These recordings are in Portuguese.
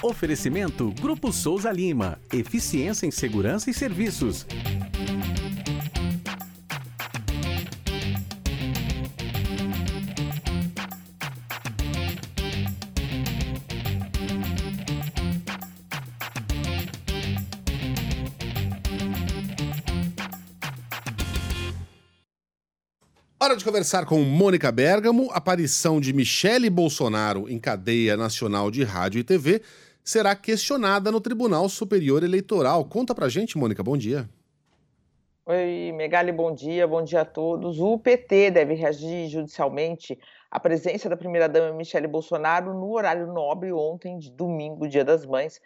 Oferecimento Grupo Souza Lima. Eficiência em Segurança e Serviços. Hora de conversar com Mônica Bergamo. Aparição de Michele Bolsonaro em cadeia nacional de rádio e TV será questionada no Tribunal Superior Eleitoral. Conta pra gente, Mônica, bom dia. Oi, Megali, bom dia, bom dia a todos. O PT deve reagir judicialmente à presença da primeira-dama Michele Bolsonaro no horário nobre ontem, de domingo, Dia das Mães,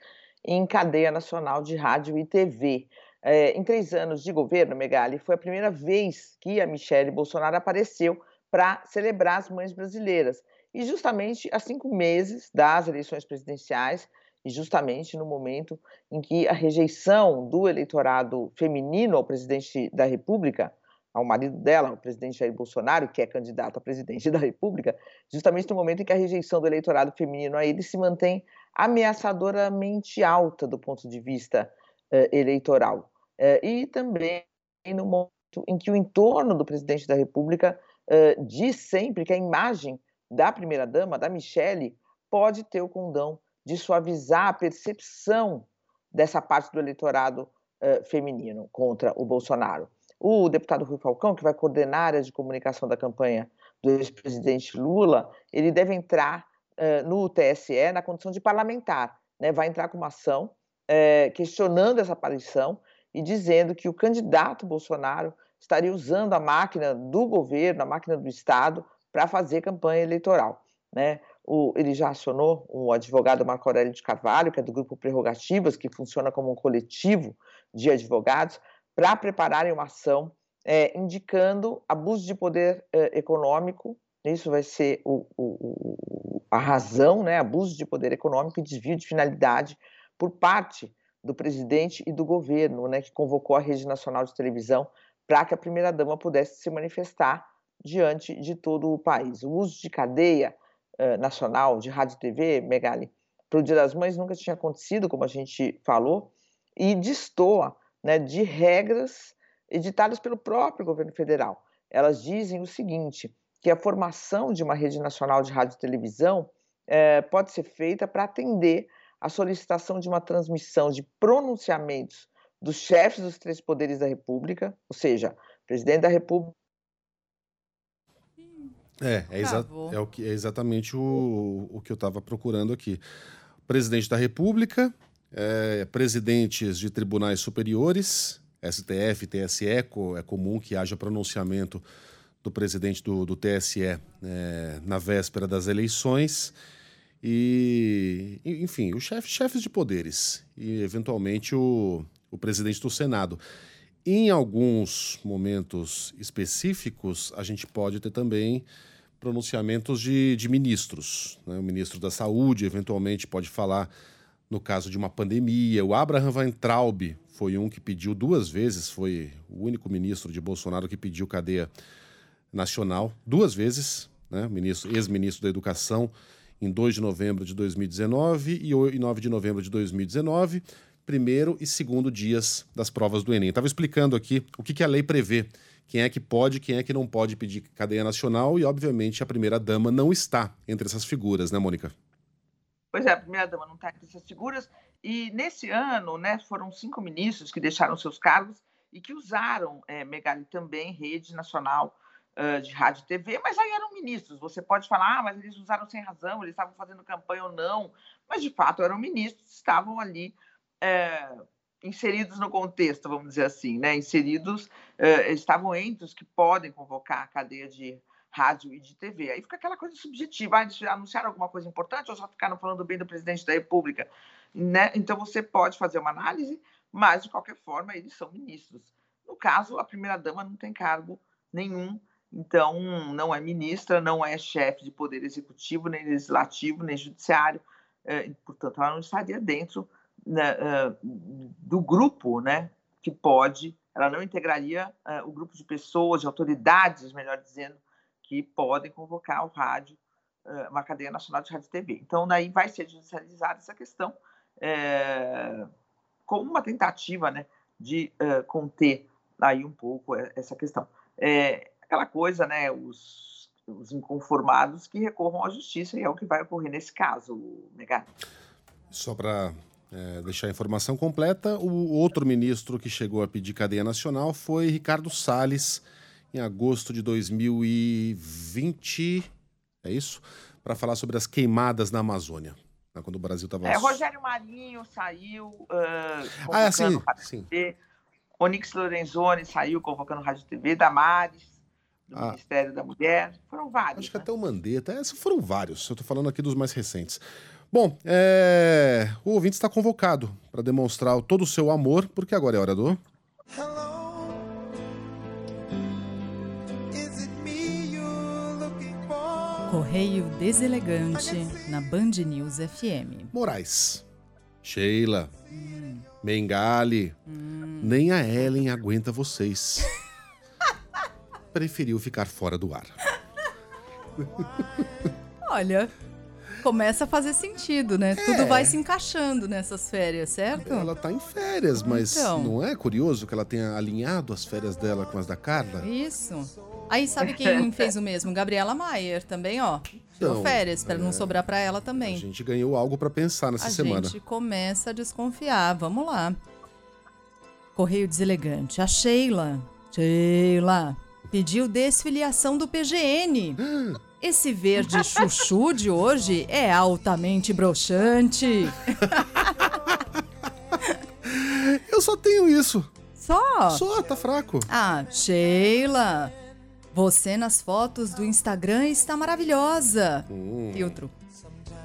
em cadeia nacional de rádio e TV. É, em três anos de governo, Megali, foi a primeira vez que a Michele Bolsonaro apareceu para celebrar as mães brasileiras. E justamente há cinco meses das eleições presidenciais, e justamente no momento em que a rejeição do eleitorado feminino ao presidente da República, ao marido dela, o presidente Jair Bolsonaro, que é candidato a presidente da República, justamente no momento em que a rejeição do eleitorado feminino a ele se mantém ameaçadoramente alta do ponto de vista uh, eleitoral. Uh, e também no momento em que o entorno do presidente da República uh, diz sempre que a imagem da primeira-dama, da Michele, pode ter o condão de suavizar a percepção dessa parte do eleitorado uh, feminino contra o Bolsonaro. O deputado Rui Falcão, que vai coordenar a área de comunicação da campanha do ex-presidente Lula, ele deve entrar uh, no TSE na condição de parlamentar, né? vai entrar com uma ação uh, questionando essa aparição e dizendo que o candidato Bolsonaro estaria usando a máquina do governo, a máquina do Estado, para fazer campanha eleitoral. Né? O, ele já acionou o advogado Marco Aurélio de Carvalho, que é do grupo Prerrogativas, que funciona como um coletivo de advogados, para prepararem uma ação é, indicando abuso de poder é, econômico. Isso vai ser o, o, a razão, né? abuso de poder econômico e desvio de finalidade por parte do presidente e do governo, né, que convocou a Rede Nacional de Televisão para que a primeira-dama pudesse se manifestar diante de todo o país. O uso de cadeia uh, nacional de rádio e TV, Megali, para o Dia das Mães nunca tinha acontecido, como a gente falou, e destoa né, de regras editadas pelo próprio governo federal. Elas dizem o seguinte, que a formação de uma rede nacional de rádio e televisão eh, pode ser feita para atender a solicitação de uma transmissão de pronunciamentos dos chefes dos três poderes da República, ou seja, presidente da República. É, é, exa é, o que, é exatamente o, o que eu estava procurando aqui. Presidente da República, é, presidentes de tribunais superiores, STF, TSE, é comum que haja pronunciamento do presidente do, do TSE é, na véspera das eleições e, enfim, os chefes, chefes de poderes e, eventualmente, o, o presidente do Senado. Em alguns momentos específicos, a gente pode ter também pronunciamentos de, de ministros. Né? O ministro da Saúde, eventualmente, pode falar no caso de uma pandemia. O Abraham Weintraub foi um que pediu duas vezes, foi o único ministro de Bolsonaro que pediu cadeia nacional, duas vezes, né? ministro, ex-ministro da Educação em 2 de novembro de 2019 e 9 de novembro de 2019. primeiro e segundo dias das provas do Enem. Estava explicando aqui o que, que a lei prevê. Quem é que pode, quem é que não pode pedir cadeia nacional e, obviamente, a primeira-dama não está entre essas figuras, né, Mônica? Pois é, a primeira-dama não está entre essas figuras. E nesse ano, né, foram cinco ministros que deixaram seus cargos e que usaram, é, Megali, também rede nacional uh, de rádio e TV, mas aí eram ministros. Você pode falar, ah, mas eles usaram sem razão, eles estavam fazendo campanha ou não, mas de fato eram ministros, estavam ali é, inseridos no contexto, vamos dizer assim, né? inseridos, é, estavam entre os que podem convocar a cadeia de rádio e de TV. Aí fica aquela coisa subjetiva, ah, anunciaram alguma coisa importante ou só ficaram falando bem do presidente da República? Né? Então você pode fazer uma análise, mas de qualquer forma eles são ministros. No caso, a primeira-dama não tem cargo nenhum, então não é ministra, não é chefe de poder executivo, nem legislativo, nem judiciário, é, portanto ela não estaria dentro né, uh, do grupo né, que pode, ela não integraria uh, o grupo de pessoas, de autoridades, melhor dizendo, que podem convocar o rádio, uh, uma cadeia nacional de rádio e TV. Então, daí vai ser judicializada essa questão é, como uma tentativa né, de conter aí um pouco essa questão. É, aquela coisa, né, os, os inconformados que recorram à justiça, e é o que vai ocorrer nesse caso, Megar. Só para é, deixar a informação completa, o outro ministro que chegou a pedir cadeia nacional foi Ricardo Salles, em agosto de 2020, é isso? Para falar sobre as queimadas na Amazônia. Né, quando o Brasil estava. É, Rogério Marinho saiu. Uh, ah, é, sim, sim. TV. Onix Lorenzoni saiu convocando Rádio TV, Damares, do ah. Ministério da Mulher. Foram vários. Acho né? que até o Mandetta. Esses foram vários. Eu estou falando aqui dos mais recentes. Bom, é... o ouvinte está convocado para demonstrar todo o seu amor, porque agora é hora do. Correio Deselegante na Band News FM. Moraes, Sheila, hum. Mengali, hum. nem a Ellen aguenta vocês. Preferiu ficar fora do ar. Olha, começa a fazer sentido, né? É. Tudo vai se encaixando nessas férias, certo? Ela tá em férias, mas então. não é curioso que ela tenha alinhado as férias dela com as da Carla? Isso. Aí sabe quem fez o mesmo? Gabriela Maier também, ó. Então, férias, para é... não sobrar para ela também. A gente ganhou algo para pensar nessa a semana. A gente começa a desconfiar. Vamos lá. Correio deselegante. A Sheila. Sheila. Pediu desfiliação do PGN. Esse verde chuchu de hoje é altamente broxante. Eu só tenho isso. Só? Só, tá fraco. Ah, Sheila. Você nas fotos do Instagram está maravilhosa. Hum. Filtro.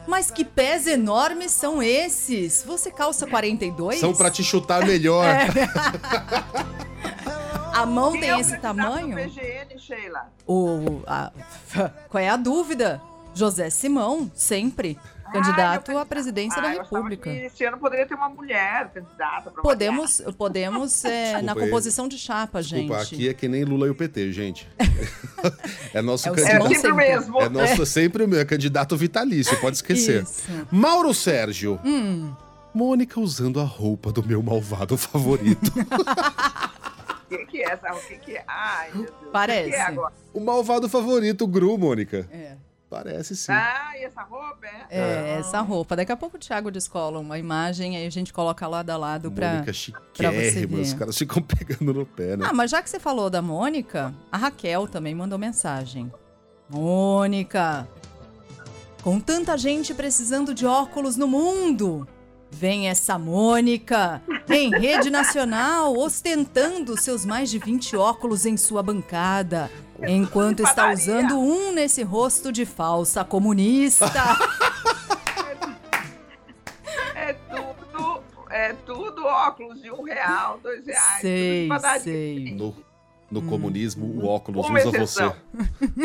Mas que pés enormes são esses? Você calça 42? São para te chutar melhor. É. A mão tem é esse tamanho? PGN, Sheila? O, a, qual é a dúvida? José Simão, sempre. Candidato ah, à presidência ah, da República. esse ano poderia ter uma mulher candidata. Podemos, podemos é, na composição de chapa, Desculpa, gente. aqui é que nem Lula e o PT, gente. é nosso é candidato. É sempre mesmo. É nosso é. sempre o meu candidato vitalício, pode esquecer. Isso. Mauro Sérgio. Hum. Mônica usando a roupa do meu malvado favorito. O que, que é essa? O que, que é? Ai, meu Deus. Parece. O, que é agora? o malvado favorito, o Gru, Mônica. É. Parece sim. Ah, e essa roupa é? É, ah. essa roupa. Daqui a pouco o Thiago descola uma imagem, aí a gente coloca lado a lado pra, Mônica pra você ver. Os caras ficam pegando no pé, né? Ah, mas já que você falou da Mônica, a Raquel também mandou mensagem. Mônica, com tanta gente precisando de óculos no mundo, Vem essa Mônica, em rede nacional, ostentando seus mais de 20 óculos em sua bancada, enquanto está usando um nesse rosto de falsa comunista. É tudo, é tudo óculos de um real, dois reais. Sei, sei. No, no hum. comunismo, o óculos Uma usa exceção. você.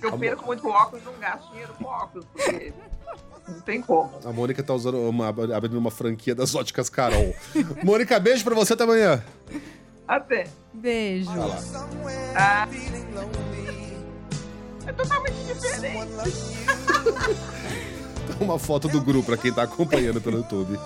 Eu perco muito óculos, não gasto dinheiro com óculos, porque não tem como. A Mônica tá usando uma, abrindo uma franquia das óticas Carol. Mônica, beijo pra você até amanhã. Até. Beijo. Ah. É totalmente diferente. uma foto do grupo pra quem tá acompanhando pelo YouTube.